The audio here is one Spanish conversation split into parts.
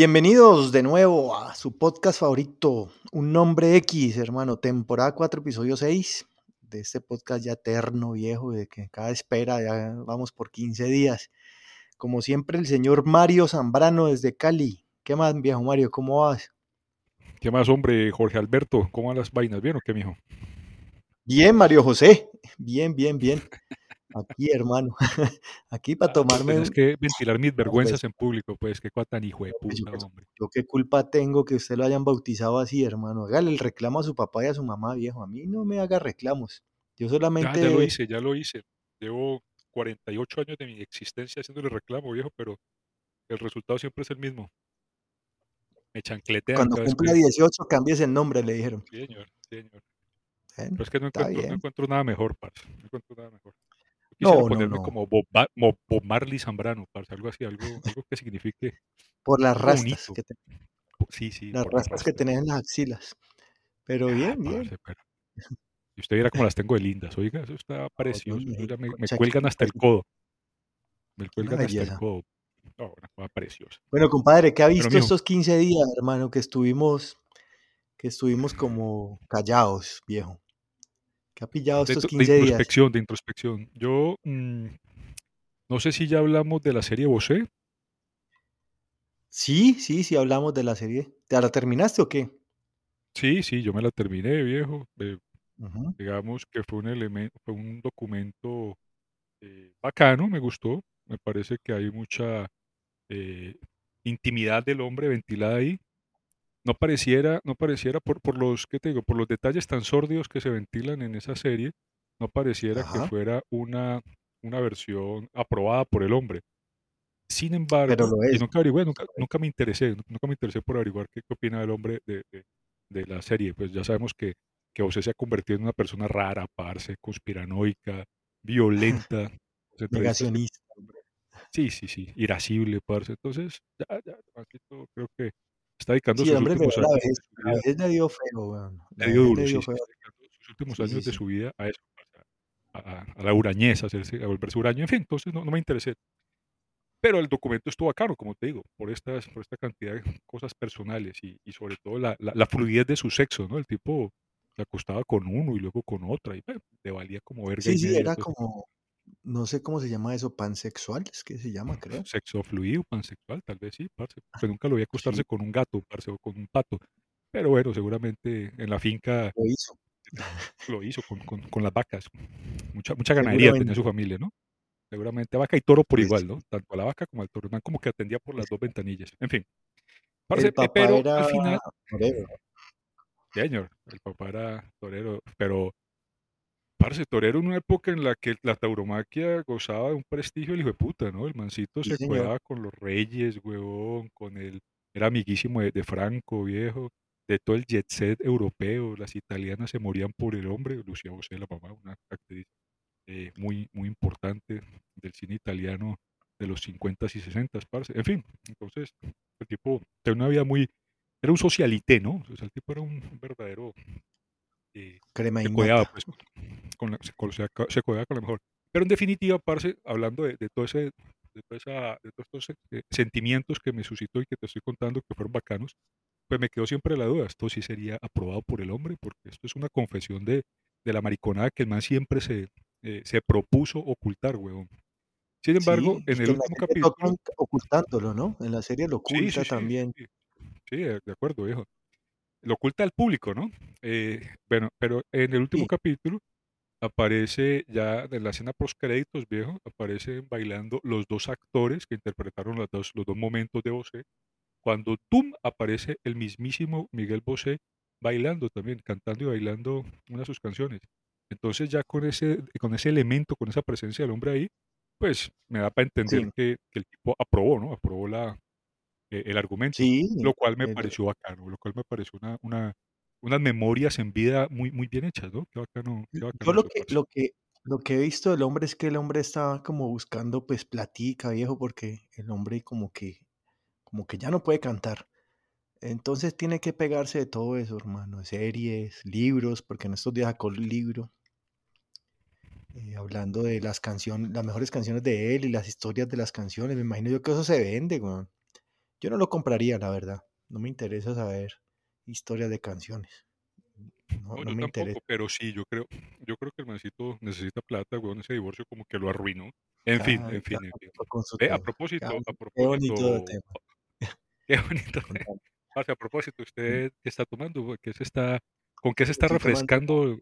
Bienvenidos de nuevo a su podcast favorito, Un Nombre X, hermano, temporada 4, episodio 6 de este podcast ya eterno, viejo, de que cada espera, ya vamos por 15 días. Como siempre, el señor Mario Zambrano desde Cali. ¿Qué más, viejo Mario? ¿Cómo vas? ¿Qué más, hombre, Jorge Alberto? ¿Cómo van las vainas? ¿Bien o qué, mijo? Bien, Mario José. Bien, bien, bien. Aquí, hermano. Aquí para Ah, pero tomarme. un- que ventilar mis pues, vergüenzas en público, pues, qué cuatan hijo de pues, yo, puta, qué- hombre. yo qué culpa tengo que usted lo hayan bautizado así, hermano. Hágale el reclamo a su papá y a su mamá, viejo. A mí no me haga reclamos. Yo Ya, ya lo solamente. hice, ya lo hice. Llevo 48 años de mi existencia haciéndole reclamo, viejo, pero el resultado siempre es el mismo. Me chancletean Cuando cumpla que... 18, cambies el nombre, le dijeron. Sí, señor, sí, señor. Bueno, Pero es que no encuentro, no bien. encuentro nada mejor, parce. No encuentro nada mejor. Yo quisiera No, no, ponerme no. como Bob, Marley Zambrano, parce, algo así, algo, algo que signifique Por las rastas bonito. que, te- Sí, sí, las rastas que tenés en las axilas. Pero Ah, bien, bien. parce, pero... Y usted viera cómo las tengo de lindas, oiga, eso está precioso. Eso me ya me, con me cuelgan hasta el codo. Me cuelgan hasta el codo. No, una cosa preciosa. Bueno, compadre, ¿qué ha visto estos 15 días, hermano, que estuvimos, que estuvimos como callados, viejo? ¿Qué ha pillado de, estos de 15 días? introspección, de introspección. Yo mm, no sé si ya hablamos de la serie Bosé. Sí, sí, sí, hablamos de la serie. ¿Te la terminaste o qué? Sí, sí, yo me la terminé, viejo. Eh, digamos que fue un elemento, fue un documento eh, bacano, me gustó. Me parece que hay mucha eh, intimidad del hombre ventilada ahí. No pareciera, no pareciera por, por los, ¿qué te digo? Por los detalles tan sórdidos que se ventilan en esa serie, no pareciera que fuera una, una versión aprobada por el hombre. Sin pero embargo, lo nunca averigüé, nunca, nunca me interesé, nunca me interesé por averiguar qué, qué opina el hombre de, de- de la serie. Pues ya sabemos que, que José se ha convertido en una persona rara, parce, conspiranoica, violenta. Que Negacionista. Sí, sí, sí, irascible, parce. Entonces, ya, ya, creo que está dedicando Sí, sus hombre, últimos años La vida, vejez le dio feo, weón. Le dio duro, sí, dio sus últimos años de su vida a eso, parce, a, a- a la hurañez, a, hacerse, a volverse huraño, en fin, entonces no, no me interesé. Pero el documento estuvo caro, como te digo, por, estas, por esta cantidad de cosas personales y, y sobre todo la, la, la fluidez de su sexo, ¿no? El tipo se acostaba con uno y luego con otra y bueno, le valía como verga Sí, sí, era entonces como, no sé cómo se llama eso, pansexual, es que se llama, creo. sexo fluido, pansexual, tal vez sí, parce. Pues nunca lo vi acostarse Sí, con un gato, parce, o con un pato. Pero bueno, seguramente en la finca lo hizo, lo hizo con, con, con las vacas. Mucha, mucha ganadería tenía su familia, ¿no? Seguramente vaca y toro por Pues igual, ¿no? Tanto a la vaca como al toro. Man como que atendía por las dos ventanillas. En fin, parce, eh, papá pero era al final, torero. señor, el papá era torero, pero parce, torero en una época en la que la tauromaquia gozaba de un prestigio el hijo de puta, ¿no? El mancito Sí, se señor. cuidaba con los reyes, huevón, con el, era amiguísimo de, de Franco, viejo, de todo el jet set europeo, las italianas se morían por el hombre, Lucía Bosé, la mamá, una actriz eh, muy, muy importante del cine italiano de los 50s y 60s, parce. En fin, entonces, el tipo tenía una vida muy, era un socialité, ¿no? O sea, el tipo era un verdadero eh, Crema codeaba innata. pues con, con la, se, co- se se con la mejor. Pero en definitiva, parce, hablando de, de todo ese, de, toda esa- de todos estos eh, sentimientos que me suscitó y que te estoy contando que fueron bacanos, pues me quedó siempre la duda, esto sí sería aprobado por el hombre, porque esto es una confesión de, de la mariconada que el man siempre se, eh, se propuso ocultar, huevón. Sin embargo, Sí, en el en último capítulo, ocultándolo, ¿no? En la serie lo sí, sí, oculta sí, también. sí, de acuerdo, viejo. Lo oculta al público, ¿no? Eh, bueno, pero en el último capítulo aparece ya en la escena post créditos, viejo, aparecen bailando los dos actores que interpretaron los dos, los dos momentos de Bosé. Cuando Tum aparece el mismísimo Miguel Bosé bailando también, cantando y bailando una de sus canciones. Entonces ya con ese, con ese elemento, con esa presencia del hombre ahí, pues me da para entender sí, que, que el tipo aprobó, ¿no? Aprobó la, eh, el argumento, sí. lo cual me el- pareció bacano, lo cual me pareció una, una, unas memorias en vida muy, muy bien hechas, ¿no? Qué bacano, qué Yo lo que, lo que, lo que he visto del hombre es que el hombre estaba como buscando pues platica, viejo, porque el hombre como que, como que ya no puede cantar. Entonces tiene que pegarse de todo eso, hermano, series, libros, porque en estos días sacó el libro eh, hablando de las canciones, las mejores canciones de él y las historias de las canciones. Me imagino yo que eso se vende, weón. Yo no lo compraría, la verdad. No me interesa saber historias de canciones. No, No, no yo me interesa. tampoco, pero sí, yo creo, yo creo que el mancito necesita plata, weón, ese divorcio como que lo arruinó. En fin, Cada, en fin, en fin. a propósito, a qué bonito propósito, tema. qué bonito. A propósito, ¿usted qué está tomando? ¿Qué se está, con qué se está Estoy refrescando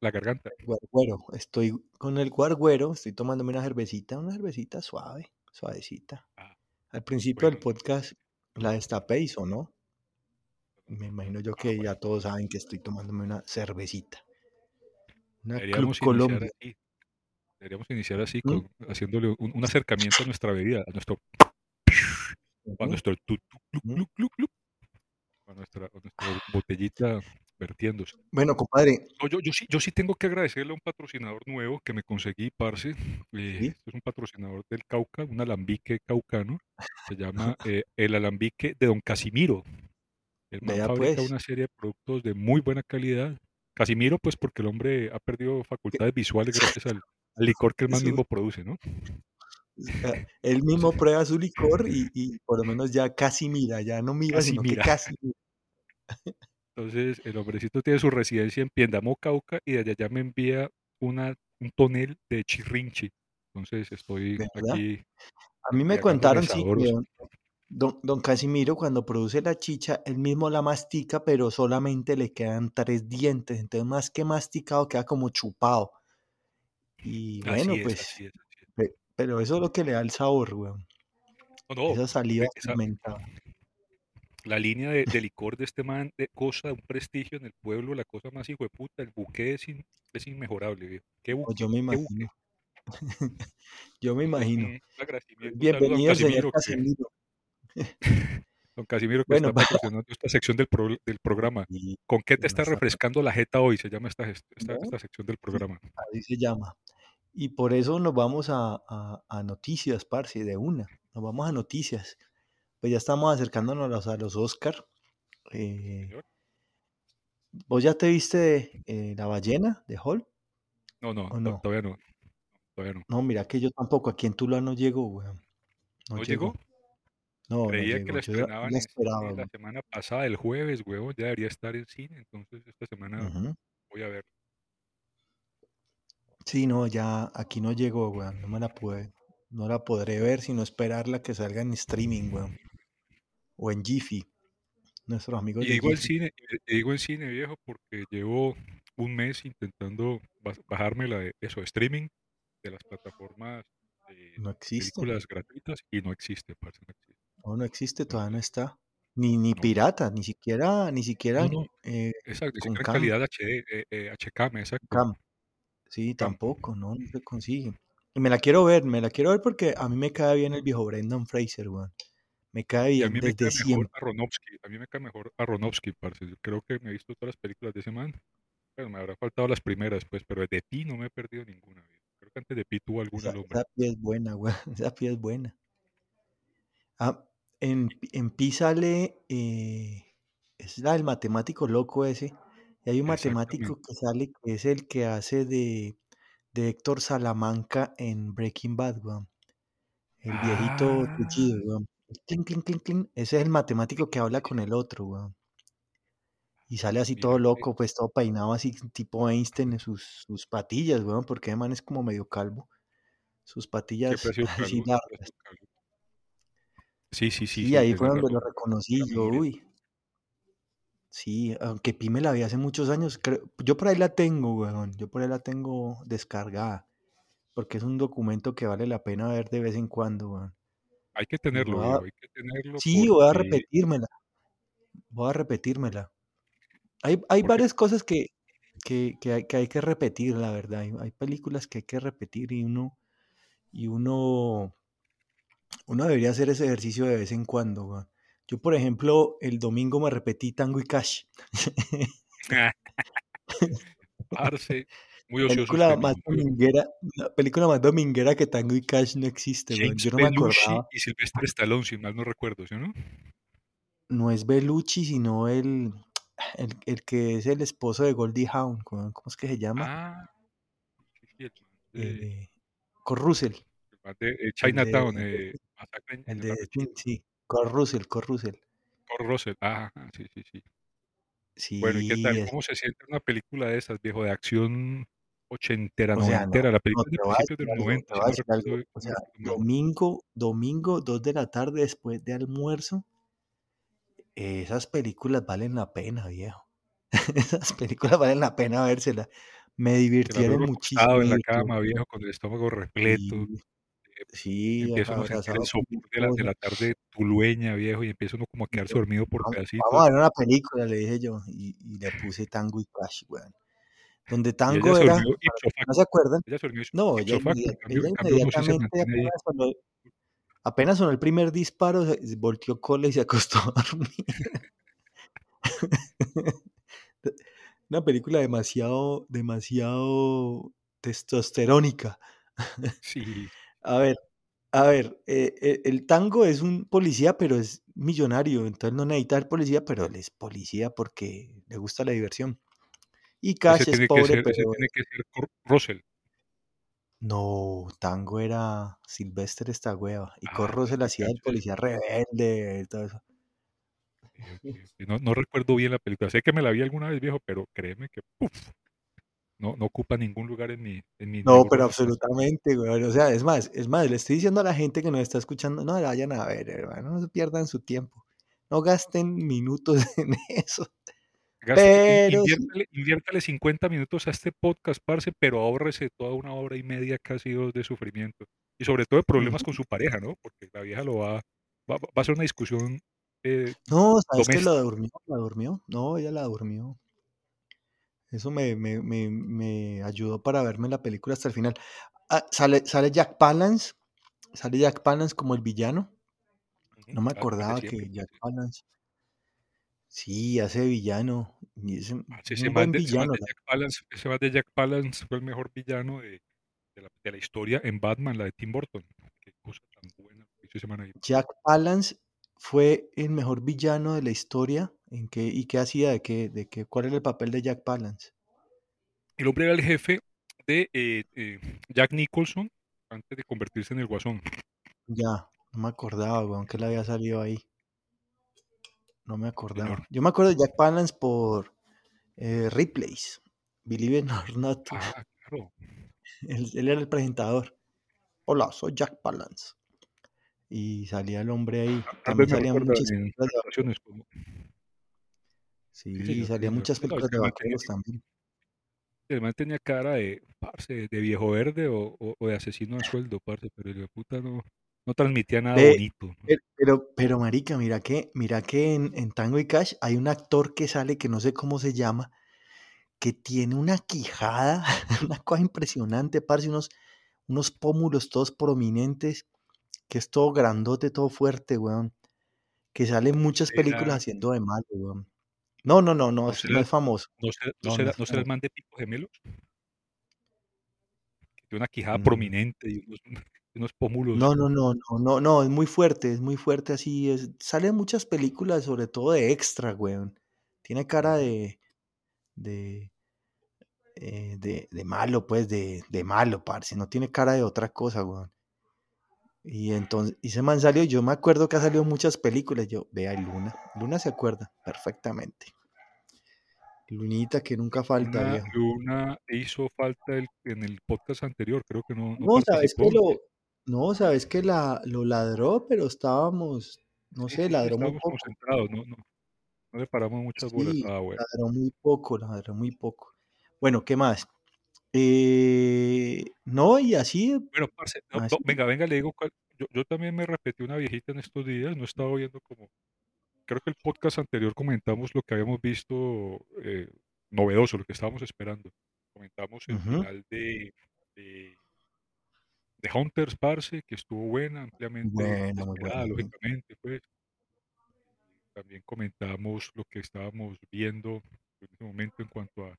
la garganta? guarguero. Estoy con el guarguero. Estoy tomándome una cervecita, una cervecita suave, suavecita. Ah, Al principio bueno, del podcast la destapé y sonó. Me imagino yo ah, que ya todos saben que estoy tomándome una cervecita. Una Deberíamos Colombia. así, deberíamos iniciar así, ¿Mm? con, haciéndole un, un acercamiento a nuestra bebida, a nuestro, a nuestro tu, clu, a nuestra, a nuestra botellita vertiéndose. Bueno, compadre, No, yo, yo sí, yo sí tengo que agradecerle a un patrocinador nuevo que me conseguí, parce. Eh, sí, este es un patrocinador del Cauca, un alambique caucano. Se llama eh, el alambique de Don Casimiro. El man fabrica pues. una serie de productos de muy buena calidad. Casimiro, pues porque el hombre ha perdido que- facultades visuales gracias al, al licor que el man mismo produce, ¿no? eh, él mismo prueba su licor y, y por lo menos ya casi mira, ya no mira, sino que Casimira. casi mira. Entonces, el hombrecito tiene su residencia en Piendamo, Cauca, y desde allá me envía una, un tonel de chirrinchi. Entonces, estoy ¿De verdad? aquí A mí me embriagándome contaron, sí, que. Don, don- Casimiro cuando produce la chicha, él mismo la mastica, pero solamente le quedan tres dientes. Entonces, más que masticado, queda como chupado. Y bueno, es, pues, así es, así es. pe- pero eso es lo que le da el sabor, weón. No, no, Esa saliva esa, la línea de, de licor de este man, de cosa, un prestigio en el pueblo, la cosa más hijo de puta, el buque es, in- es inmejorable, viejo. ¿Qué O buque? yo me imagino, yo me imagino. Bienvenido, señor Casimiro. Don Casimiro que Bueno, está patrocinando esta sección del, pro- del programa. y ¿Con qué te está refrescando la jeta hoy? Se llama esta, sección del programa. así se llama. Y por eso nos vamos a, a- a noticias, parce, de una. Nos vamos a noticias. Pues ya estamos acercándonos a los, a los Oscar. Eh. ¿Vos ya te viste eh, La ballena de Hall No, no, no? todavía no, todavía no. No, mira que yo tampoco. Aquí en Tula no llegó, weón. No ¿No llegó? llegó. No, no Creía que llegó. la estrenaban esperaba, la semana pasada, el jueves, huevón, ya debería estar en cine, entonces esta semana voy a ver. Sí, no, ya aquí no llegó, weón. No me la pude. No la podré ver sino esperarla que salga en streaming, weón. O en Jiffy. Nuestros amigos Y de digo el cine, digo el cine viejo porque llevo un mes intentando bajarme la de eso, streaming de las plataformas de No existe. películas gratuitas y no existe, parce, no existe. No, no existe, todavía no está. Ni, ni no, pirata, ni siquiera, ni siquiera no, eh, exacto, con siquiera calidad HD, eh, eh, HKM, exacto, cam. Sí, cam. tampoco, no, no se consigue. Y me la quiero ver, me la quiero ver porque a mí me cae bien el viejo Brendan Fraser, weón. Me cae Y a bien mí me desde cae mejor siempre. Aronofsky, a mí me cae mejor Aronofsky, parce. Yo creo que me he visto todas las películas de ese man. Pero me habrá faltado las primeras, pues, pero de Pi no me he perdido ninguna. Creo que antes de Pi tuvo alguna Esa, esa pie es buena, weón. Esa pie es buena. Ah, en, Pi- en Pi sale, eh, es la del matemático loco ese. Y hay un matemático que sale que es el que hace de, de Héctor Salamanca en Breaking Bad, weón. El viejito Ah, tullido, weón. Clink, clink, clink, clink. Ese es el matemático que habla con el otro, weón. Y sale así todo loco, pues todo peinado así, tipo Einstein en sus, sus patillas, weón, porque man es como medio calvo. Sus patillas así largas. calvo. Sí, sí, sí, Sí, sí, ahí fue donde lo reconocí yo, uy. Sí, aunque Pi me la vi hace muchos años, creo, yo por ahí la tengo, weón, yo por ahí la tengo descargada, porque es un documento que vale la pena ver de vez en cuando, weón. hay que Y tenerlo, voy a, viejo, hay que tenerlo sí, voy a repetírmela, voy a repetírmela. Hay, hay varias cosas que, que, que hay, que hay que repetir, la verdad. Hay, hay películas que hay que repetir y uno, y uno, uno debería hacer ese ejercicio de vez en cuando. Yo, por ejemplo, el domingo me repetí Tango y Cash. Parce, muy ocioso Película más dominguera, la película más dominguera que Tango y Cash no existe. James Yo no me acordaba. y Sylvester Stallone, si mal no recuerdo, ¿sí o no? No es Bellucci, sino el, el, el que es el esposo de Goldie Hawn. ¿Cómo es que se llama? Ah, sí, Eh, Russell. De eh, de, Chinatown, el de, eh, el de sí. Kurt Russell, Kurt Russell. Kurt Russell, ah, sí, sí, sí. Bueno, ¿y qué Sí, tal? ¿Cómo se siente una película de esas, viejo, de acción ochentera, o sea, no, noventera? La no, película es de principios de decir los algo, 90, te si voy a no. O no sea, domingo, domingo, 2 de la tarde después de almuerzo, esas películas valen la pena, viejo. Esas películas valen la pena vérselas. Me la divirtieron muchísimo, en la cama, viejo, con el estómago repleto. Y sí, empieza uno a sentir el sopor de la, de la tarde tulueña, viejo, y empieza uno como a quedarse dormido por "Vamos- pedacitos. vamos a ver una película, le dije yo. Y, y le puse Tango y Cash, weón. Donde ella Tango era, no se acuerdan, Ella ipso no, ella, ella se inmediatamente, apenas sonó, apenas sonó el primer disparo, volteó cola y se acostó a dormir. Una película demasiado, demasiado testosterónica. Sí, A ver, a ver, eh, eh, el tango es un policía, pero es millonario, entonces no necesita ser policía, pero él es policía porque le gusta la diversión. Y ese Cash es pobre, ser, ese pero tiene que ser Russell. no, tango era Sylvester esta hueva. Y Ah, Corro se la hacía es- policía rebelde y todo eso. ok. No, no recuerdo bien la película. Sé que me la vi alguna vez, viejo, pero créeme que puf, no, no ocupa ningún lugar en mi, en mi No, pero absolutamente, güey. O sea, es más, es más, le estoy diciendo a la gente que nos está escuchando, no la vayan a ver, hermano, no se pierdan su tiempo. No gasten minutos en eso. Gaste, Pero inviértale, inviértale 50 minutos a este podcast, parce, pero ahórrese toda una hora y media, casi dos de sufrimiento. Y sobre todo de problemas con su pareja, ¿no? Porque la vieja lo va, va, va a ser una discusión eh, No, ¿sabes que la durmió? ¿La durmió? No, ella la durmió. Eso me, me, me, me ayudó para verme la película hasta el final. Ah, sale, sale Jack Palance, sale Jack Palance como el villano. No me acordaba que Jack sí. Palance, sí, hace villano. Y es ese man buen de, ese man villano. de la- Jack Palance, ese man de Jack Palance fue el mejor villano de, de la, de la historia en Batman, la de Tim Burton. Qué cosa tan buena ese man ahí. Jack Palance fue el mejor villano de la historia. ¿En qué, ¿Y qué hacía? ¿De qué, de qué, ¿Cuál era el papel de Jack Palance? El hombre era el jefe de eh, eh, Jack Nicholson antes de convertirse en el Guasón. Ya, no me acordaba, weón, que él había salido ahí. No me Señor. acordaba. Yo me acuerdo de Jack Palance por eh, Replays. Believe it or not. Ah, claro. Él, él era el presentador. Hola, soy Jack Palance. Y salía el hombre ahí. Tal También salían muchas películas de. Sí, Sí, salían muchas películas de vaqueros también. el man tenía cara de, parce, de viejo verde o, o- o de asesino a sueldo, parce, pero el de puta no, no transmitía nada bonito. pero, pero, marica, mira que, mira que en, en Tango y Cash hay un actor que sale que no sé cómo se llama, que tiene una quijada, una cosa impresionante, parce, unos, unos pómulos todos prominentes, que es todo grandote, todo fuerte, weón. Que sale en muchas películas Era, haciendo de malo, weón. No, no, no, no, no es, será, no el- es famoso. no será, no será, no será el man de Picos Gemelos, tiene una quijada Mm, prominente y unos, unos pómulos. No, no, no, no, no, no, es muy fuerte, es muy fuerte así. Es, sale en muchas películas, sobre todo de extra, weón. Tiene cara de, de, eh, de, de malo, pues, de, de malo, parce. No tiene cara de otra cosa, weón. Y entonces, y ese man salió, yo me acuerdo que ha salido muchas películas. Yo, vea, Luna. Luna se acuerda perfectamente. Lunita que nunca falta, Luna, hizo falta el- en el podcast anterior, creo que no, no No, sabes que lo, no, sabes que la, lo ladró, pero estábamos, no sé, sí, ladró muy poco. concentrados, no, no, no le paramos muchas bolas. Ah, bueno. ladró muy poco, ladró muy poco. Bueno, ¿qué más? Eh, no, y así, Bueno, parce, no, no, así. venga, venga, le digo cuál. Yo, yo también me repetí una viejita en estos días, no estaba viendo como. Creo que el podcast anterior comentamos lo que habíamos visto eh, novedoso, lo que estábamos esperando. Comentamos el final de, de, de Hunters, parce, que estuvo buena, ampliamente Bueno, bueno. lógicamente, pues. También comentamos lo que estábamos viendo en este momento en cuanto a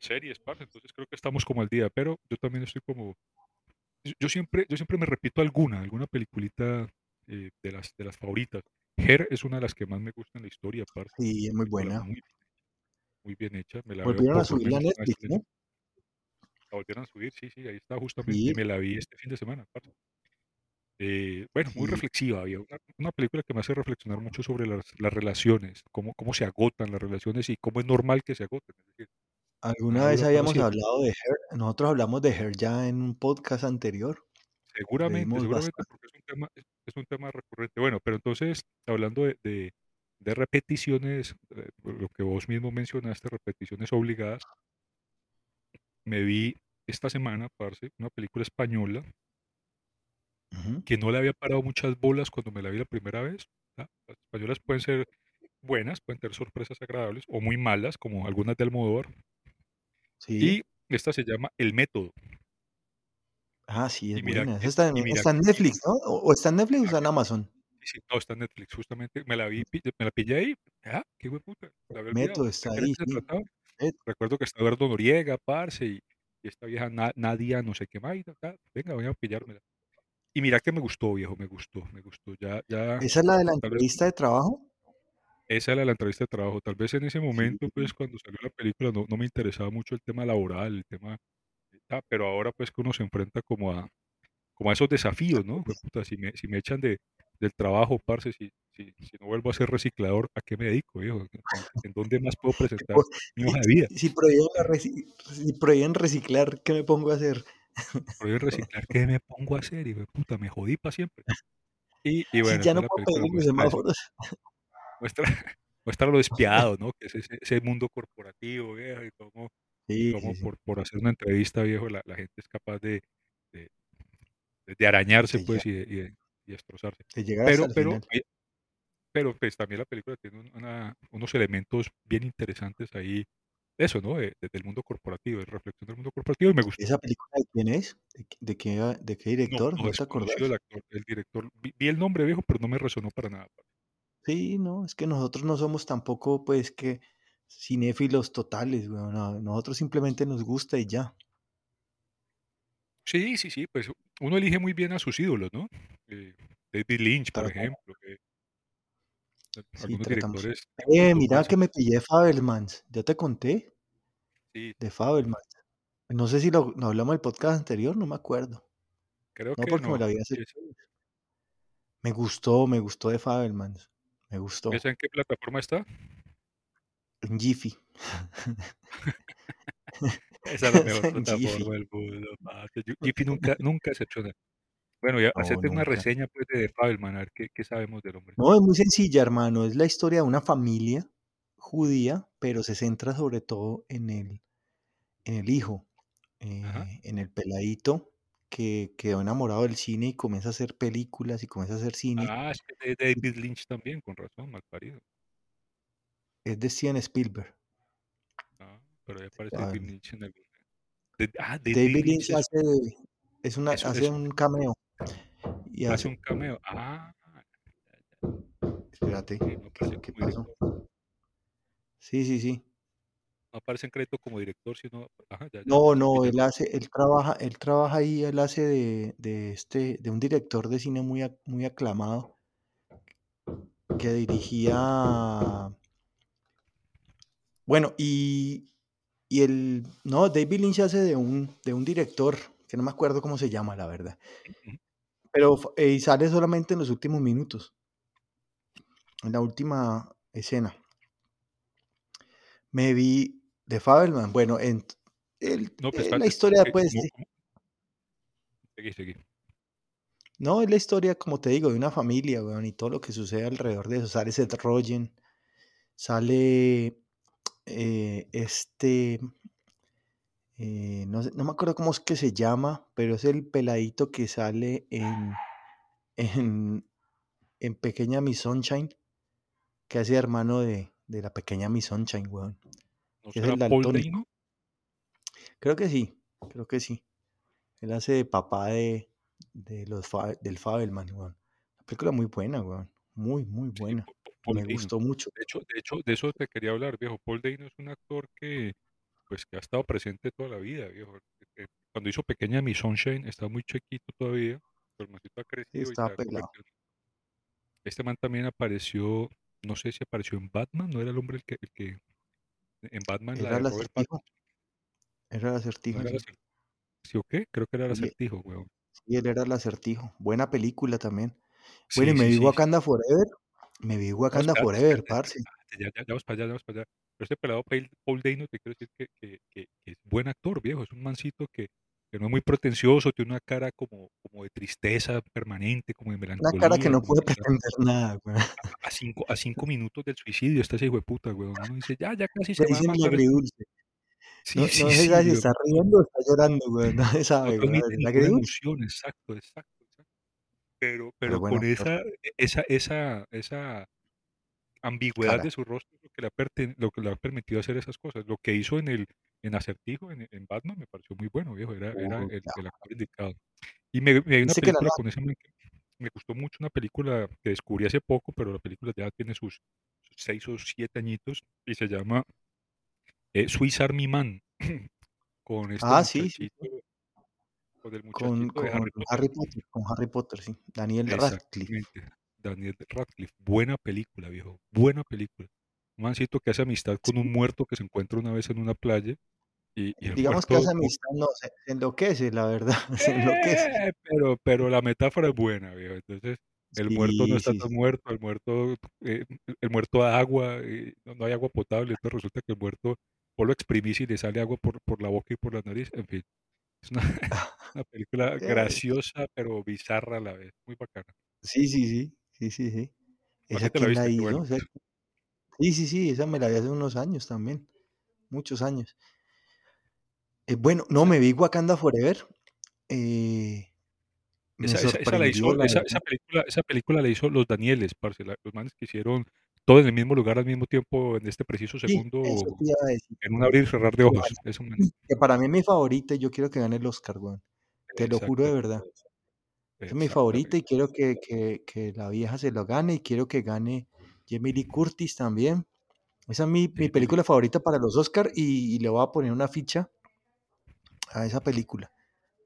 series, parce. Entonces creo que estamos como al día, pero yo también estoy como yo- siempre, yo siempre me repito alguna, alguna peliculita eh, de las de las favoritas. Her es una de las que más me gusta en la historia, parce. Sí, es muy buena. muy, muy bien hecha. Me la Volvieron a por lo subirla a menos una vez Netflix, ¿no? La volvieron a subir, sí, sí, ahí está justamente. Y Sí, me la vi este fin de semana, parce. Eh, bueno, muy sí. reflexiva. Había una, una película que me hace reflexionar mucho sobre las, las relaciones, cómo, cómo se agotan las relaciones y cómo es normal que se agoten. Es decir, Alguna vez habíamos hablado de Her. Nosotros hablamos de Her ya en un podcast anterior. Seguramente, seguramente, porque es un tema, es, un tema recurrente. Bueno, pero entonces, hablando de, de, de repeticiones, eh, lo que vos mismo mencionaste, repeticiones obligadas, me vi esta semana, parce, una película española que no le había parado muchas bolas cuando me la vi la primera vez. Las españolas pueden ser buenas, pueden tener sorpresas agradables o muy malas, como algunas de Almodóvar. Sí. Y esta se llama El Método. Ah, sí, es mira buena. Está en, mira está en Netflix, ¿no? O, o está en Netflix o mira está en Amazon. sí, no, está en Netflix, justamente me la vi, me la pillé ahí, ah, qué buen puta, olvidado, Método ¿de está ahí, sí. Recuerdo que está Eduardo Noriega, parce, y, y esta vieja Na- Nadia, no sé qué más, venga, voy a pillármela. Y mira que me gustó, viejo, me gustó, me gustó, ya, ya, ¿Esa es la de la entrevista de trabajo? Esa era la entrevista de trabajo. Tal vez en ese Sí. momento, pues cuando salió la película, no, no me interesaba mucho el tema laboral, el tema, ah, pero ahora pues que uno se enfrenta como a, como a esos desafíos, ¿no? Puta, si me, si me echan de, del trabajo, parce, si, si, si no vuelvo a ser reciclador, ¿a qué me dedico, viejo? ¿En, en dónde más puedo presentar mi hoja de vida? si prohíben la reci- si prohíben reciclar, ¿qué me pongo a hacer? Yo reciclar, ¿qué me pongo a hacer? De puta, me jodí para siempre. Y, y Si bueno, ya entonces no la puedo película muestra eso, semáforos. Muestra, muestra lo despiadado, ¿no? Que es ese, ese mundo corporativo, viejo, y cómo, y Sí, cómo sí, sí. por, por hacer una entrevista, viejo, la, la gente es capaz de, de, arañarse, ya- pues, y de, y de- y destrozarse. Pero, el pero, final. pero pues también la película tiene un- una- unos elementos bien interesantes ahí, eso, ¿no? De- de- del mundo corporativo, de reflexión del mundo corporativo, y me gustó. ¿Esa película de quién es? ¿De, qué- de qué, No, director? no ¿No te acordás? el actor, el director. Vi, vi el nombre viejo, pero no me resonó para nada. Sí, no, es que nosotros no somos tampoco, pues, que cinéfilos totales, weón. no, nosotros simplemente nos gusta y ya. Sí, sí, sí, pues uno elige muy bien a sus ídolos, ¿no? Eh, David Lynch, por Tratamos, ejemplo, eh, sí, algunos directores Eh, mira que me pillé Fabelmans. Ya te conté Sí, de Fabelmans. No sé si lo, lo hablamos en el podcast anterior, no me acuerdo. creo No que porque me no. lo habías hecho. ¿Es- Me gustó, me gustó de Fabelmans. Me gustó. ¿Esa en qué plataforma está? En Jiffy. Esa es la mejor plataforma del mundo, Jiffy nunca, nunca excepciona. Bueno, ya No, hacete una reseña pues de Fabelman, a ver qué, qué sabemos del hombre. No, es muy sencilla, hermano. Es la historia de una familia judía, pero se centra sobre todo en el, en el hijo, eh, en el peladito que quedó enamorado del cine y comienza a hacer películas y comienza a hacer cine. Ah, es de David Lynch también, con razón, mal parido. Es de Steven Spielberg. Ah, pero ya aparece Ah, David Lynch en algún. de- ah, David David Lynch hace, de- es una, hace un cameo y hace hace, un cameo. Ah, espérate, sí, ¿qué como pasó? Sí, sí, sí. No aparece en crédito como director, sino. Ajá, ya, ya, No, no, él hace, él trabaja, él trabaja ahí, él hace de, de este, de un director de cine muy, muy aclamado que dirigía, bueno, y, y el, no, David Lynch hace de un, de un director, que no me acuerdo cómo se llama, la verdad, pero eh, y sale solamente en los últimos minutos, en la última escena. Me vi de Fabelman, bueno, en, el, No, pues eh, la historia, eh, pues, de- como- seguí, seguí. no, es la historia, como te digo, de una familia, weón, y todo lo que sucede alrededor de eso. Sale Seth Rogen, sale eh, este, eh, no, sé- no me acuerdo cómo es que se llama, pero es el peladito que sale en, en, en Pequeña Miss Sunshine, que hace hermano de, de la Pequeña Miss Sunshine, weón, ¿No es el Paul daltónico. Dano? Creo que sí, creo que sí. Él hace de papá de, de los Fa- del Fabelman, weón. La película muy buena, weón. Muy, muy Sí, buena. Paul me gustó mucho. De hecho, de hecho, de eso te quería hablar, viejo. Paul Dano es un actor que, pues, que ha estado presente toda la vida, viejo. Eh, Cuando hizo Pequeña Miss Sunshine, estaba muy chiquito todavía, pero el ha Sí, crecido estaba ha pelado. Este man también apareció, no sé si apareció en Batman, no era el hombre el que, el que en Batman, la Era de el Robert acertijo. Pattinson, Era el ¿no acertijo, era el sí. acertijo? ¿Sí o qué? Creo que era el Sí, acertijo, weón. sí, él era el acertijo. Buena película también. Bueno, y Sí, me vi sí. Wakanda Forever. Me vi No, Wakanda espérate, Forever, parce. ya, ya, ya vamos para allá, ya vamos para allá. Pero este pelado Paul, Paul Dano, te quiero decir que, que, que, que es buen actor, viejo. Es un mancito que, que no es muy pretencioso, tiene una cara como, como de tristeza permanente, como de Una cara que melancolía, no puede pretender nada, güey. a cinco, a cinco minutos del suicidio, está ese hijo de puta. Uno dice, ya, ya casi se va a matar agridulce. Sí, No, no sí, si weón. está riendo o está llorando, güey. No se No sabe, güey. emoción, exacto, exacto, exacto. Pero, Pero con esa, esa, esa, esa ambigüedad Cara. de su rostro que le ha, lo que le ha permitido hacer esas cosas. Lo que hizo en el en Acertijo, en, en Batman, me pareció muy bueno, viejo. Era, era Uy, el, el actor indicado. Y me, me hay una película con ese me gustó mucho, una película que descubrí hace poco, pero la película ya tiene sus, sus seis o siete añitos y se llama eh, Swiss Army Man, con este Ah, sí, con el Con, de con Harry Potter. Harry Potter. Con Harry Potter, sí. Daniel Radcliffe. Daniel Radcliffe. Buena película, viejo. Buena película. Un mancito que hace amistad con Sí. un muerto que se encuentra una vez en una playa y, Digamos que esa amistad no se, se enloquece, la verdad. Se enloquece. Eh, pero, pero la metáfora es buena, viejo. Entonces, el muerto no está sí, tan muerto, el muerto, eh, el muerto da agua, eh, no, hay agua potable, entonces resulta que el muerto vos lo exprimís y le sale agua por, por la boca y por la nariz, en fin. Es una, una película Eh, graciosa, pero bizarra a la vez, muy bacana. Sí, sí, sí. Sí, sí, sí. ¿Vos ¿Esa te la la bueno. Sí, sí, sí. Esa me la vi hace unos años también. Muchos años. Eh, bueno, no, me vi Wakanda Forever. eh, esa, esa, esa la hizo, la película, esa película la hizo los Danieles, parce, la- los manes que hicieron todo en el mismo lugar al mismo tiempo en este preciso Sí, segundo, decir. en un abrir y cerrar de ojos. que para mí es mi favorita y yo quiero que gane el Oscar, weón. Te lo juro de verdad. Esa es mi favorita y quiero que, que, que la vieja se lo gane y quiero que gane Jamie Lee Curtis también. Esa es mi, película favorita para los Oscar y, y le voy a poner una ficha a esa película.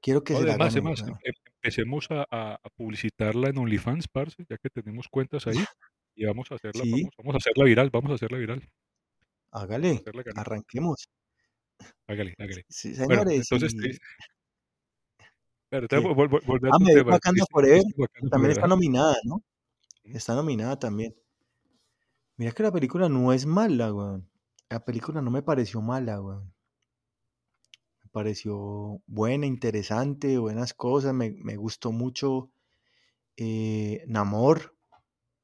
Quiero que No, se la además, gane, además, em- empecemos a, publicitarla en OnlyFans, parce, ya que tenemos cuentas ahí, y vamos a hacerla Sí, vamos a hacerla viral, vamos a hacerla viral, hágale, hacerla arranquemos. Hágale, hágale. Sí, Bueno, señores, entonces, te- y pero ¿qué? vol- vol- a Ah, tu me vi tema, Wakanda ¿viste, Forever, viste Wakanda también está nominada, ¿no? Está nominada también. Mira que la película no es mala, weón. La película no me pareció mala, weón. Me pareció buena, interesante, buenas cosas. Me, me gustó mucho eh, Namor,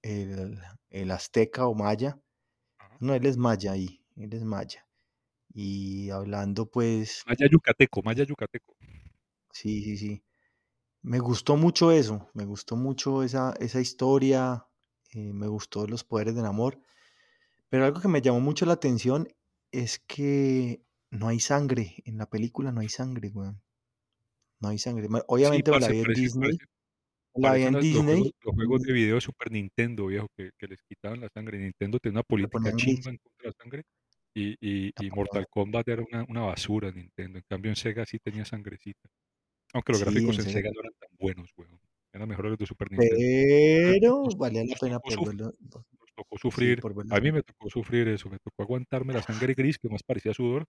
el, el azteca o maya. No, él es maya ahí, él es maya. Y hablando, pues, Maya Yucateco, Maya Yucateco. sí, sí, sí. Me gustó mucho eso, me gustó mucho esa, esa historia, eh, me gustó los poderes del amor. Pero algo que me llamó mucho la atención es que no hay sangre, en la película no hay sangre, weón. No hay sangre. Sí, Obviamente me la vi en parece, Disney, parece, la vi en los juegos, Disney los juegos de video de Super Nintendo, viejo, que, que les quitaban la sangre. Nintendo tenía una política chimba en contra de la sangre y, y, Mortal Kombat era una, una basura Nintendo. En cambio en Sega sí tenía sangrecita. Aunque los Sí, gráficos en. Sega no eran tan buenos, weón. Eran mejores los de Super Nintendo. Pero nos, valía la pena por verlo. nos tocó Sí, sufrir. por verlo. A mí me tocó sufrir eso, me tocó aguantarme la sangre gris que más parecía sudor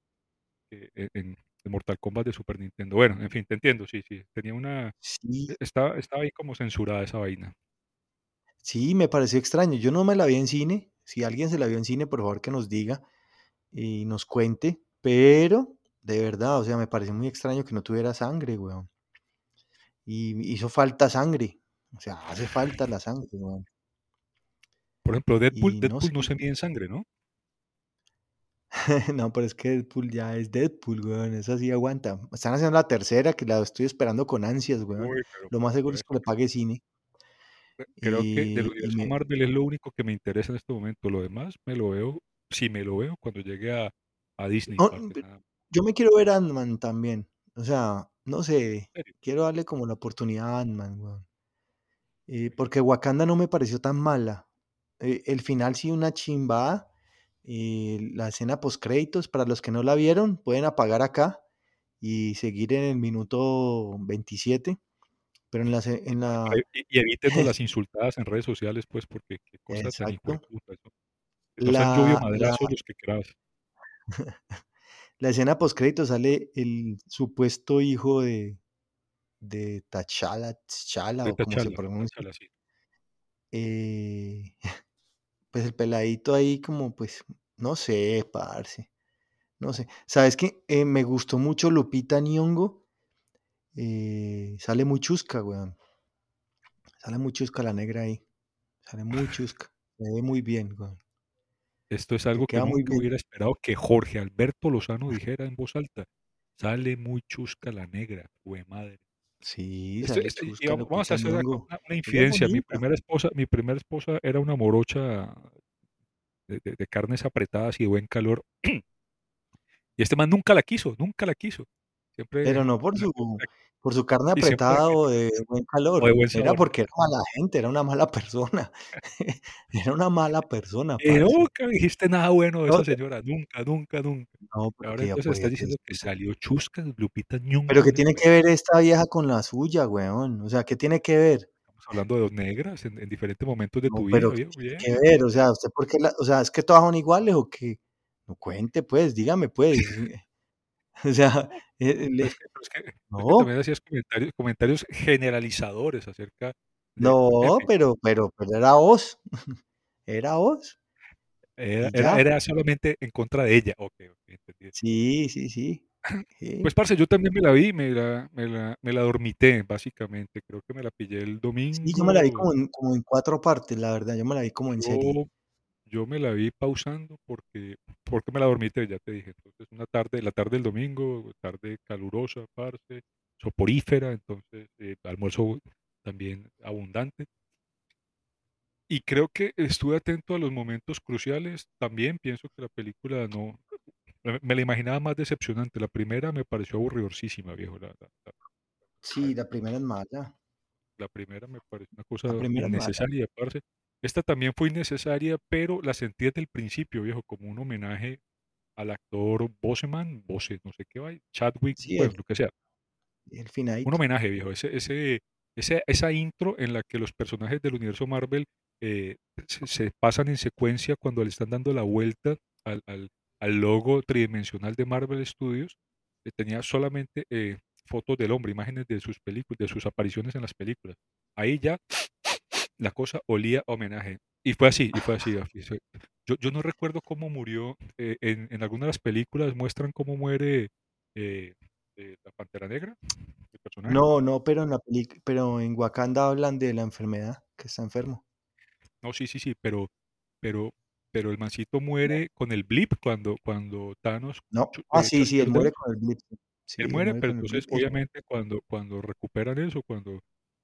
que en, en en Mortal Kombat de Super Nintendo. Bueno, en fin, te entiendo, sí, sí. Tenía una... Sí, Estaba, estaba ahí como censurada esa vaina. sí, me pareció extraño. Yo no me la vi en cine. Si alguien se la vio en cine, por favor que nos diga y nos cuente. Pero, de verdad, o sea, me pareció muy extraño que no tuviera sangre, weón. Y hizo falta sangre. O sea, hace falta la sangre, weón. Por ejemplo, Deadpool, Y no Deadpool sé. no se mide en sangre, ¿no? No, pero es que Deadpool ya es Deadpool, weón. Esa sí aguanta. Están haciendo la tercera, que la estoy esperando con ansias, weón. Uy, Lo más seguro es que le pague cine. Creo que del universo me, Marvel es lo único que me interesa en este momento. Lo demás me lo veo, si me lo veo, cuando llegue a, a Disney, no, yo me quiero ver Ant-Man también. O sea, no sé. Quiero darle como la oportunidad a Ant-Man, weón. Eh, porque Wakanda no me pareció tan mala. eh, el final sí una chimbada. eh, la escena post créditos, para los que no la vieron, pueden apagar acá y seguir en el minuto 27. Pero en la, en la Y, y evítenos las insultadas en redes sociales, pues, porque qué cosa tan hijo de exacto, lluvia la, los que quieras. la escena post créditos sale el supuesto hijo de, de T'Challa De o como se Tachala, pronuncia. Tachala, sí. eh, pues el peladito ahí como pues, no sé, parce, no sé. ¿Sabes qué? Eh, me gustó mucho Lupita Nyong'o, eh, sale muy chusca, weón, sale muy chusca la negra ahí, sale muy chusca, se ve muy bien, weón, Esto es algo que nunca hubiera esperado que Jorge Alberto Lozano dijera en voz alta. Sale muy chusca la negra, jue madre. Sí, Esto, vamos, a hacer una, una infidencia. Mi primera esposa, mi primera esposa era una morocha de, de- de carnes apretadas y de buen calor. Y este man nunca la quiso, nunca la quiso. Pero no por su, por su carne apretada o de buen de calor, buen era porque era mala gente, era una mala persona, era una mala persona, Y parce. nunca dijiste nada bueno de No, esa señora, nunca, nunca, nunca. no, pero Ahora entonces estás diciendo que salió chusca Lupita Pero Nyong'o, ¿qué tiene que ver esta vieja con la suya, weón? O sea, ¿qué tiene que ver? Estamos hablando de dos negras en, en diferentes momentos de No, tu pero vida, ¿qué ver? O sea, ¿usted por qué la, o sea, es que todas son iguales o qué? No cuente, pues, dígame, pues. O sea, eh, le- es que, es no, también hacías comentarios, comentarios generalizadores acerca de, no, pero, pero, pero era vos, era vos, era, solamente en contra de ella. Ok, ok, entendí. Sí, sí, sí. Pues, parce, yo también me la vi, me la, me la, me la dormité, básicamente. Creo que me la pillé el Sí, yo me la vi domingo. como en, como en cuatro partes, la verdad, yo me la vi como en serie. Yo, me la vi pausando porque, porque me la dormité, ya te dije. Entonces, una tarde, la tarde del domingo, tarde calurosa, parce, soporífera, entonces, eh, almuerzo también abundante. Y creo que estuve atento a los momentos cruciales. También pienso que la película no, me la imaginaba más decepcionante. La primera me pareció aburridorcísima, viejo. La, la- la- Sí, la primera es mala, la primera me pareció una cosa innecesaria, parce. Esta también fue innecesaria, pero la sentí desde el principio, viejo, como un homenaje al actor Boseman, Bose, no sé qué va, Chadwick, Sí, el, lo que sea. el Un finadito. homenaje, viejo. Ese, ese, ese- esa intro en la que los personajes del universo Marvel eh, se, se pasan en secuencia cuando le están dando la vuelta al, al- al logo tridimensional de Marvel Studios, que tenía solamente eh, fotos del hombre, imágenes de sus películas, de sus apariciones en las películas. Ahí ya la cosa olía a homenaje. Y fue así, y fue así. Yo, yo no recuerdo cómo murió. eh, en, en algunas de las películas muestran cómo muere eh, eh, la Pantera Negra, el personaje. No, no, pero en la pero en Wakanda hablan de la enfermedad, que está enfermo. No, sí, sí, sí, pero, pero, pero el mancito muere con el blip cuando, cuando Thanos No, ah, eh, sí, sí, él muere con el blip. sí. Él muere, pero entonces, obviamente, cuando, cuando recuperan eso, cuando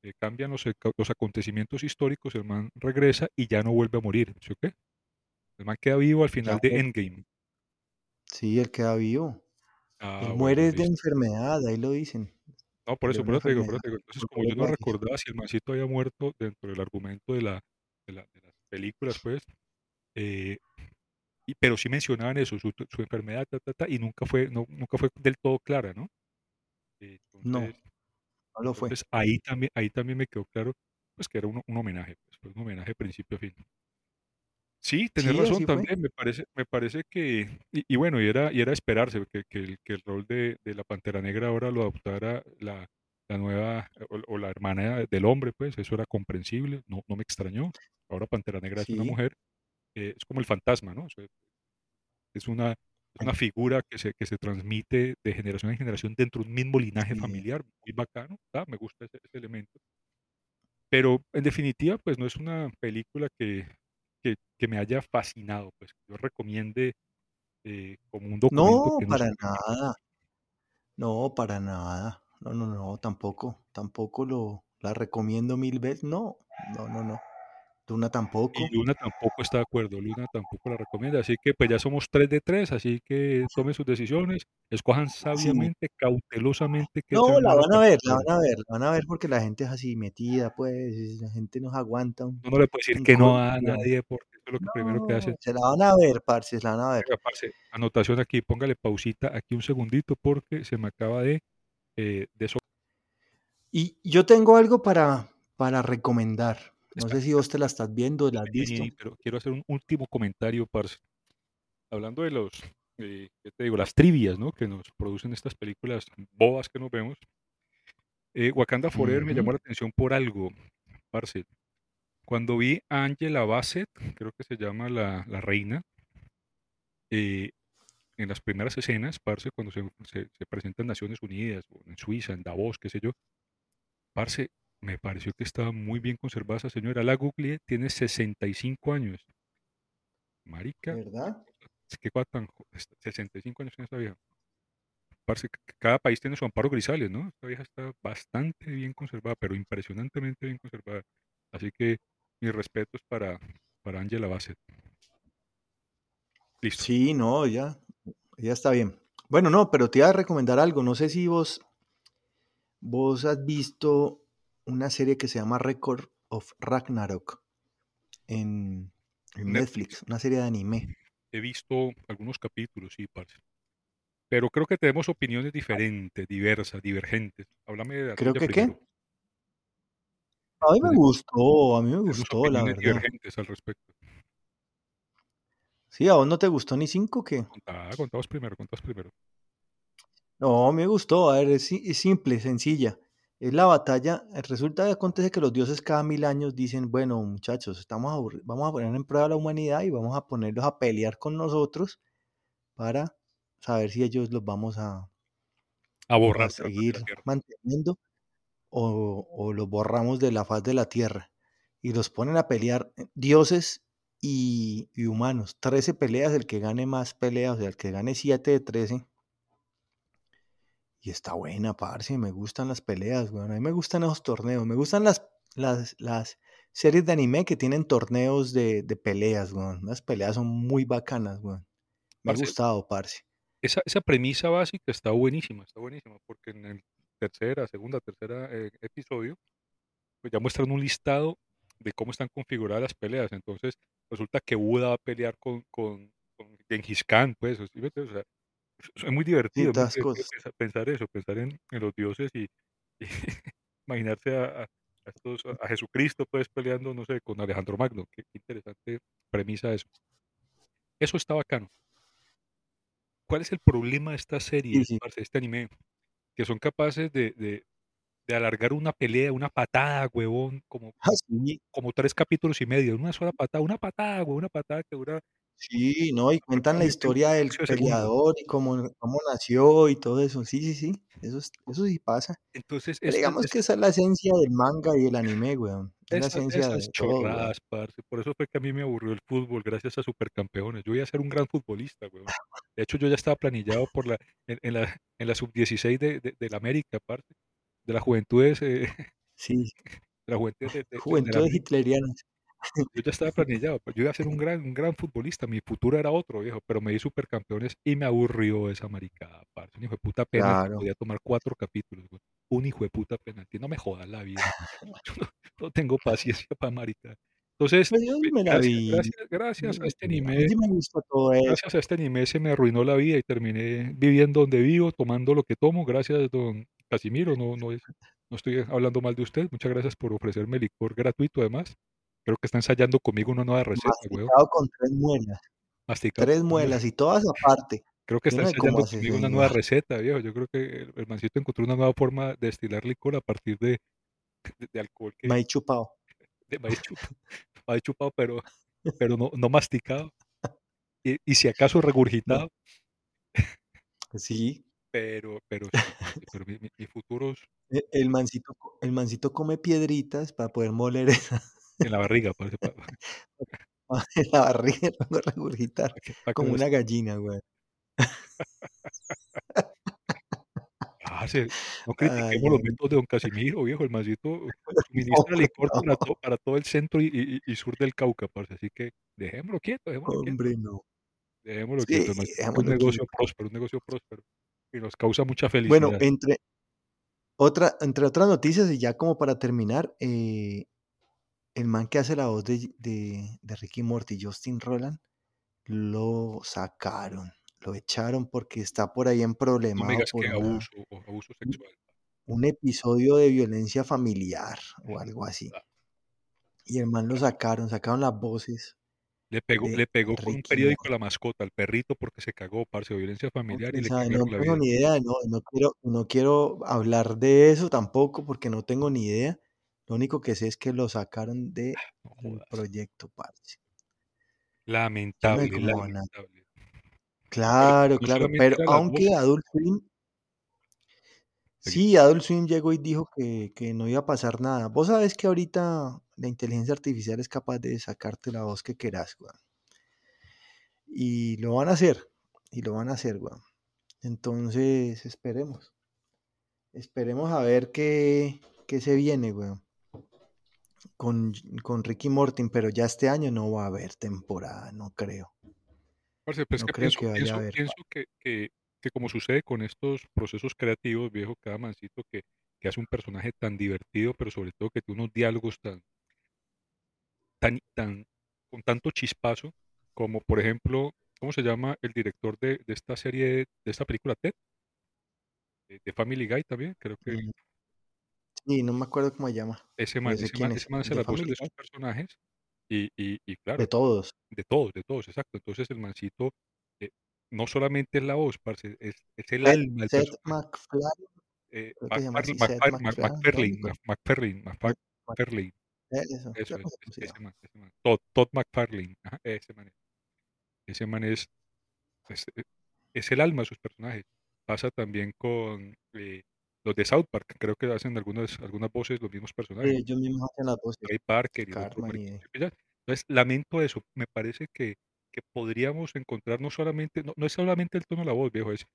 eh, cambian los, los acontecimientos históricos, el man regresa y ya no vuelve a morir. ¿Sí o qué? El man queda vivo al ya final de muere. Endgame. Sí, él queda vivo. Ah, Él bueno, muere de enfermedad, ahí lo dicen. No, por De eso, por eso te digo, por eso te digo. Entonces, como yo no recordaba si el mancito había muerto dentro del argumento de, la, de, la- de las películas, pues, eh, y, pero sí mencionaban eso, su, su enfermedad, ta, ta, ta, y nunca fue, no, nunca fue del todo clara, ¿no? Eh, No, Entonces, no lo fue. entonces ahí también, ahí también me quedó claro, pues, que era un, un homenaje, pues, fue un homenaje principio a fin. Sí, tenés Sí, razón fue. también, me parece, me parece que, y, y bueno, y era, y era esperarse que, que el, que el rol de, de la Pantera Negra ahora lo adoptara la, la nueva, o, o la hermana del hombre, pues, eso era comprensible, no, no me extrañó. Ahora Pantera Negra es una Sí, mujer, eh, es como el fantasma, ¿no? O sea, es una, es una figura que se, que se transmite de generación en generación dentro de un mismo linaje sí. familiar, muy bacano, me gusta ese, ese elemento. Pero en definitiva, pues no es una película que, que, que me haya fascinado, pues que yo recomiende eh, como un documento No, que no para nada. No, para nada. No, no, no, tampoco. Tampoco lo la recomiendo mil veces. No, no, no, no. Luna tampoco. Y Luna tampoco está de acuerdo, Luna tampoco la recomienda, así que pues ya somos 3 de 3, así que tomen sus decisiones, escojan Sí. sabiamente, cautelosamente No, la van a ver, la van a ver, la van a ver porque la gente es así metida, pues, la gente no se aguanta un Uno no le puede decir que no a nadie, porque eso es lo que primero que No, hacen. se la van a ver, parce, se la van a ver. Venga, parce, anotación aquí, póngale pausita aquí un segundito porque se me acaba de, eh, deso Y yo tengo algo para para recomendar. No sé si vos te la estás viendo, la has visto. ni, pero quiero hacer un último comentario, parce. Hablando de los, eh, ¿qué te digo? Las trivias, ¿no? Que nos producen estas películas bobas que nos vemos. Eh, Wakanda Forever me llamó la atención por algo, parce. Cuando vi a Angela Bassett, creo que se llama la, la reina, eh, en las primeras escenas, parce, cuando se, se, se presenta en Naciones Unidas, o en Suiza, en Davos, qué sé yo, parce, me pareció que estaba muy bien conservada esa señora. La googleé, tiene 65 años. Marica, ¿Verdad? cosa tan est- 65 años tiene esa vieja. Parce, cada país tiene su Amparo Grisales, ¿no? Esta vieja está bastante bien conservada, pero impresionantemente bien conservada. Así que mis respetos para, para Angela Bassett. Listo. Sí, no, ya, ya está bien. Bueno, no, pero te iba a recomendar algo. No sé si vos, vos has visto una serie que se llama Record of Ragnarok en, en Netflix. Netflix, una serie de anime. He visto algunos capítulos, sí, parce. Pero creo que tenemos opiniones diferentes, diversas, divergentes. Háblame de la Creo que qué. A mí me gustó, a mí me gustó, la verdad. divergentes al respecto. Sí, ¿a vos no te gustó ni cinco qué? Contá, contaos primero, contaos primero. No, me gustó. A ver, es, es simple, sencilla. Es la batalla. eh, Resulta que acontece que los dioses cada mil años dicen, bueno, muchachos, estamos vamos a poner en prueba a la humanidad y vamos a ponerlos a pelear con nosotros para saber si ellos los vamos a, A borrar seguir manteniendo o, o los borramos de la faz de la tierra. Y los ponen a pelear eh, dioses y, y humanos. 13 peleas, el que gane más peleas, o sea, el que gane 7 de 13. Y está buena, parce, me gustan las peleas, weón. A mí me gustan esos torneos. Me gustan las, las, las series de anime que tienen torneos de, de peleas, weón. Las peleas son muy bacanas, weón. Me ha gustado, parce. esa, esa premisa básica está buenísima, está buenísima, porque en el tercera, segunda, tercera eh, episodio, pues ya muestran un listado de cómo están configuradas las peleas. Entonces, resulta que Buda va a pelear con, con, con Genghis Khan, pues, ¿sí? O sea, es- muy Sí, divertido, muy divertido cosas. pensar, eso, pensar en, en los dioses y, y imaginarse a, a- estos, a Jesucristo, pues, peleando, no sé, con Alejandro Magno. Qué, qué interesante premisa eso. Eso está bacano. ¿Cuál es el problema de estas Sí, series, sí. parce, de este anime? Que son capaces de, de- de alargar una pelea, una patada, huevón, como, Ah, sí, como tres capítulos y medio, una sola patada, una patada, huevón, una patada que dura sí, no, y cuentan la historia del peleador y cómo, cómo nació y todo eso. Sí, sí, sí. Eso, es- eso sí pasa. Entonces, digamos es- que esa es la esencia del manga y del anime, weón. Es la esencia de todo, weón. chorradas, parce. Por eso fue que a mí me aburrió el fútbol, gracias a Supercampeones. Yo iba a ser un gran futbolista, huevón. De hecho, yo ya estaba planillado por la, en, en la, en la sub-16 de, de, de la América, parte, de las juventudes, eh, Sí, de las juventudes de, hitlerianas. Yo ya estaba planillado, pues, yo iba a ser un gran, un gran futbolista, mi futuro era otro, viejo, pero me di supercampeones y me aburrió esa maricada, parce. Un hijo de puta penalti, Claro. podía tomar cuatro capítulos, güey. Un hijo de puta penalti, no me jodas la vida. Yo no, no tengo paciencia para maricada. Entonces, Pues me gracias, gracias, gracias a este anime, me gracias a este anime se me arruinó la vida y terminé viviendo donde vivo, tomando lo que tomo. Gracias, don Casimiro, no, no, es, no estoy hablando mal de usted. Muchas gracias por ofrecerme licor gratuito, además. Creo que está ensayando conmigo una nueva receta, weón. Masticado con tres muelas. Masticado Tres muelas y todas aparte. Creo que está no ensayando conmigo una nueva receta, viejo. Yo creo que el, el mancito encontró una nueva forma de destilar licor a partir de, de, de alcohol que Maíz chupado. de maíz chupado, maíz chupado, pero, pero no, no masticado. Y, y si acaso No. regurgitado, Sí. pero, pero pero mi, mi- mis futuros e- El mancito, el mancito come piedritas para poder moler esa en la barriga, para, en la barriga luego regurgitar como una gallina, güey. Ah, se- no Ay, critiquemos los ay, métodos de don Casimiro, viejo. El mancito suministra licor no. para todo para todo el centro y y y sur del Cauca, parce, así que dejémoslo quieto, dejémoslo quieto. Hombre, no. Dejémoslo Sí, quieto, tiene un dejémoslo negocio quieto. próspero, un negocio próspero, y nos causa mucha Bueno, felicidad. entre otra entre otras noticias, y ya como para terminar, eh, el man que hace la voz de de de Ricky Morty, Justin Roiland, lo sacaron, lo echaron porque está por ahí No me emproblemado digas por que una abuso abuso un sexual. un episodio de violencia familiar o algo así. Ah, Y el man lo sacaron, sacaron las voces le pegó le pegó con un periódico Morty. a la mascota, al perrito, porque se cagó, parce, violencia No, familiar y le no tengo ni idea, no no quiero no quiero hablar de eso tampoco, porque no tengo ni idea. Lo único que sé es que lo sacaron del No jodas. proyecto, parce. No Lamentable. Pero Claro, claro, pero aunque. Adult Swim sí, Adult Swim llegó y dijo que que no iba a pasar nada. Vos sabés que ahorita la inteligencia artificial es capaz de sacarte la voz que querás, weón. Y lo van a hacer, y lo van a hacer, weón. Entonces, esperemos. Esperemos a ver qué qué se viene, weón. Con con Ricky Morty, pero ya este año no va a haber temporada, no creo. Parce, pues, No que creo pienso que vaya a haber, pienso que que que como sucede con estos procesos creativos, viejo, cada mancito que que hace un personaje tan divertido, pero sobre todo que tiene unos diálogos tan tan tan con tanto chispazo, como por ejemplo, ¿cómo se llama el director de de esta serie, de esta película Ted? De de Family Guy también, creo que Mm. Sí, no me acuerdo cómo se llama, ese man sé ese man es, ese man el hace de sus personajes y y y claro, De todos. de todos, de todos, exacto. Entonces el mancito, eh, no solamente es la voz, parce, es es el Seth alma Seth. MacFarlane, Eh, creo que se llama MacFarl así, Seth MacFar Mac MacFarlane, no MacFarlane me Mac MacFarlane Macfa Seth Mac Farlane. eso, es, es se ese man, ese man. Todd Todd McFarlane, ajá, ese man es. Ese man es es es el alma de sus personajes. Pasa también con, eh, los de South Park, creo que hacen algunas algunas voces los mismos personajes. Ellos mismos hacen las voces. Trey Parker y Cartman y ¿sí? Entonces, lamento eso. Me parece que que podríamos encontrar no solamente no no es solamente el tono de la voz, viejo, es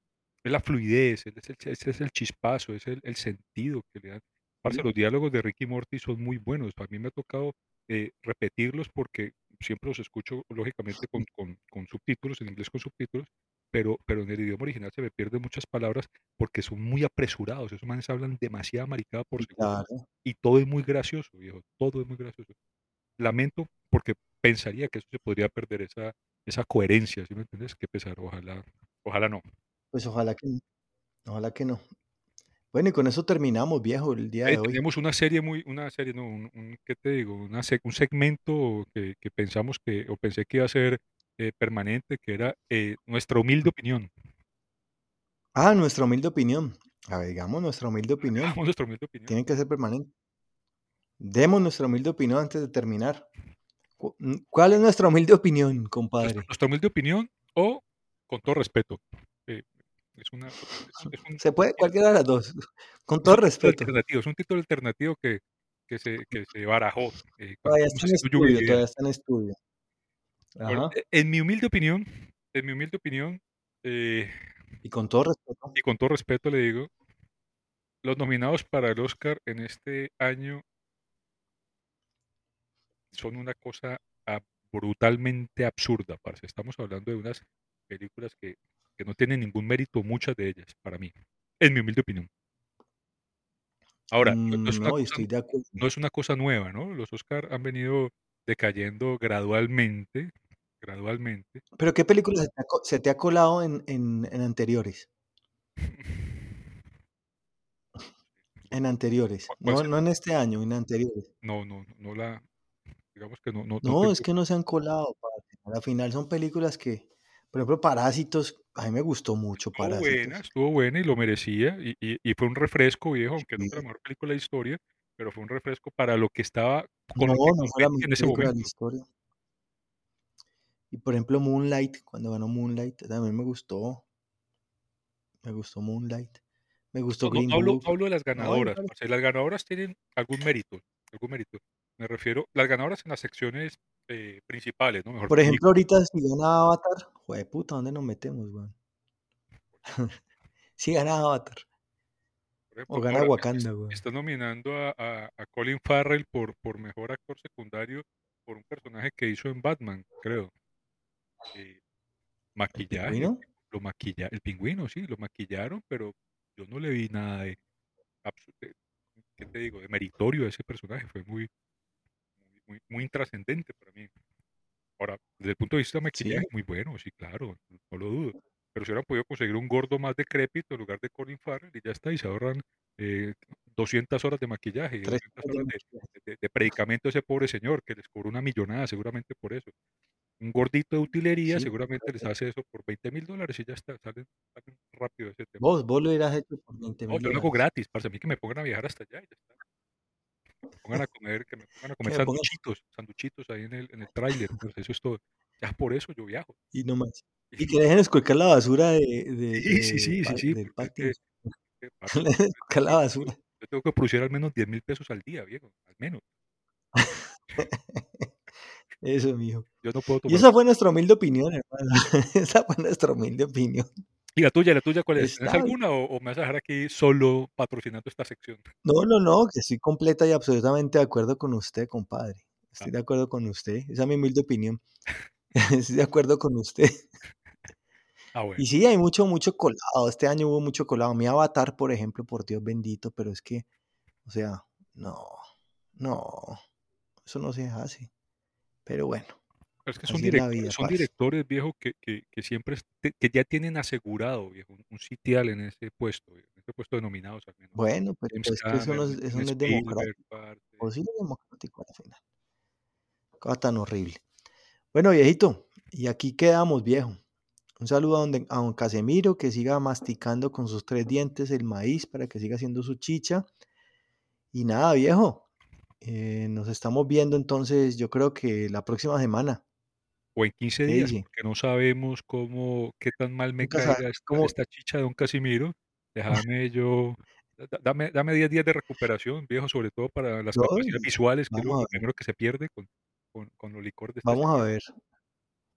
es la fluidez, es el ese es el chispazo, es el el sentido que le dan. Parce, sí, los diálogos de Ricky Morty son muy buenos. A mí me ha tocado, eh, repetirlos porque siempre los escucho, lógicamente, con con con subtítulos, en inglés con subtítulos, pero pero en el idioma original se me pierden muchas palabras porque son muy apresurados. Esos manes hablan demasiada maricada por sí, segundo claro. y todo es muy gracioso, viejo, todo es muy gracioso. Lamento porque pensaría que eso se podría perder, esa esa coherencia, ¿sí me entiendes? Qué pesar, ojalá ojalá no. Pues ojalá que no, ojalá que no. Bueno, y con eso terminamos, viejo, el día Ey, de hoy. teníamos una serie muy una serie, no, un un, ¿qué te digo? Una un segmento que que pensamos que o pensé que iba a ser, eh, permanente, que era, eh, nuestra humilde opinión. Ah, nuestra humilde opinión. A ver, digamos nuestra humilde opinión. Hagamos nuestra humilde opinión. Tiene que ser permanente. Demos nuestra humilde opinión antes de terminar. Cu ¿cuál es nuestra humilde opinión, compadre? nuestra humilde opinión o con todo respeto, eh, es una es un Se puede cualquiera de las 2, con todo respeto. alternativo, es un título alternativo que que se que se barajó, eh, Todavía está estudio, todavía está en estudio. Ajá. en mi humilde opinión en mi humilde opinión, eh Y con todo respeto. y con todo respeto le digo los nominados para el Oscar en este año son una cosa brutalmente absurda, parce. Estamos hablando de unas películas que que no tienen ningún mérito, muchas de ellas, para mí, en mi humilde opinión. Ahora, no es Mm, una no, cosa estoy de acuerdo. no es una cosa nueva, ¿no? Los Oscar han venido decayendo gradualmente, gradualmente. Pero, ¿qué película se te ha co se te ha colado en en en anteriores? En anteriores, ¿Cuál cuál no no en este año, en anteriores. No no no la digamos que no no no No, es que no se han colado, parce. A la final son películas que, por ejemplo, Parásitos, a mí me gustó mucho Estuvo buena, Parásitos. estuvo buena y lo merecía, y y y fue un refresco, viejo, aunque no fue la mejor película de la historia, pero fue un refresco para lo que estaba con No, no fue la mejor en ese película de la momento. historia. Y, por ejemplo, Moonlight, cuando ganó Moonlight, también me gustó. Me gustó Moonlight, me gustó no Green no hablo Book. no hablo de las ganadoras, las ganadoras tienen algún mérito algún mérito. Me refiero las ganadoras en las secciones, eh, principales, ¿no? Mejor Por ejemplo, ahorita si gana Avatar, jueputa, ¿dónde nos metemos, weón? Si gana Avatar. O gana Wakanda, weón. está nominando a, a- a Colin Farrell por, por mejor actor secundario por un personaje que hizo en Batman, creo. Eh, ¿El maquillaje, pingüino? lo maquilla, el pingüino, sí, lo maquillaron, pero yo no le vi nada de, de- ¿qué te digo? De meritorio a ese personaje, fue muy, muy, intrascendente para mí. Ahora, desde el punto de vista de Sí, maquillaje, muy bueno, sí, claro, no, no lo dudo. Pero si hubieran podido conseguir un gordo más decrépito en lugar de Colin Farrell y ya está, y se ahorran eh, 200 horas de maquillaje y tres 200 horas de- de predicamento a ese pobre señor que les cobró una millonada seguramente por eso. Un gordito de utilería Sí, seguramente les hace eso por 20 mil dólares y ya está, salen, salen rápido de ese tema. vos, vos lo hubieras hecho por 20 No, mil yo lo hago gratis, para mí que me pongan a viajar hasta allá y ya está. Que me pongan a comer, que me pongan a comer sanduchitos, sanduchitos ahí en el, en el tráiler, pues eso es todo. Ya por eso yo viajo. Y no más. Y que dejen esculcar la basura de, de- Sí, sí, de sí, pa- sí, sí, del patio. esculcar la basura. Yo tengo que producir al menos 10 mil pesos al día, viejo, al menos. Eso, mijo. Yo no puedo Y tomar. esa fue nuestra humilde opinión, hermano. esa fue nuestra humilde opinión. ¿Y la tuya, la tuya cuál es? ¿Tienes alguna o, o me vas a dejar aquí solo patrocinando esta sección? No, no, no, que estoy completa y absolutamente de acuerdo con usted, compadre. Estoy Ah. de acuerdo con usted. Esa es mi humilde opinión. estoy de acuerdo con usted. Ah, bueno. Y sí, hay mucho, mucho colado. Este año hubo mucho colado. Mi avatar, por ejemplo, por Dios bendito, pero es que, o sea, no, no, eso no se hace. Pero bueno, es que son directores, vida, son parce. directores, viejo, que, que, que siempre, te- que ya tienen asegurado, viejo, un, un sitial en ese puesto, viejo, en ese puesto de nominados al menos. Bueno, pero James es que eso no es, eso no es democrático. O sí es democrático al final. Cosa tan horrible. Bueno, viejito, y aquí quedamos, viejo. Un saludo a don, a don Casemiro, que siga masticando con sus tres dientes el maíz para que siga haciendo su chicha. Y nada, viejo. Eh, nos estamos viendo entonces, yo creo que la próxima semana. O en 15 ¿Qué días, dice? porque no sabemos cómo, qué tan mal me Nunca caiga esta, cómo. esta chicha de don Casimiro. Déjame yo, da- dame, dame 10 días de recuperación, viejo, sobre todo para las capacidades visuales, que es lo primero que se pierde con, con, con los licores de este Vamos a ver.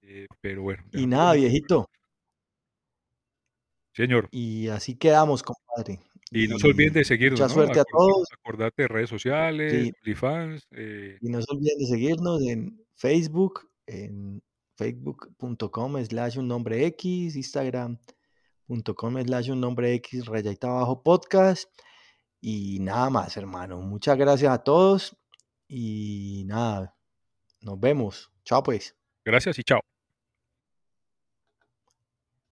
Eh, pero bueno, Y nada, viejito. Señor, Y así quedamos, compadre. Y no se olviden de seguirnos, mucha ¿no? suerte a todos. Acordate de redes sociales, Sí. OnlyFans, eh, Y no se olviden de seguirnos en Facebook, en facebook.com slash un nombre X, Instagram.com slash un nombre X, rayita abajo podcast. Y nada más, hermano. Muchas gracias a todos. Y nada, nos vemos. Chao pues. gracias y chao.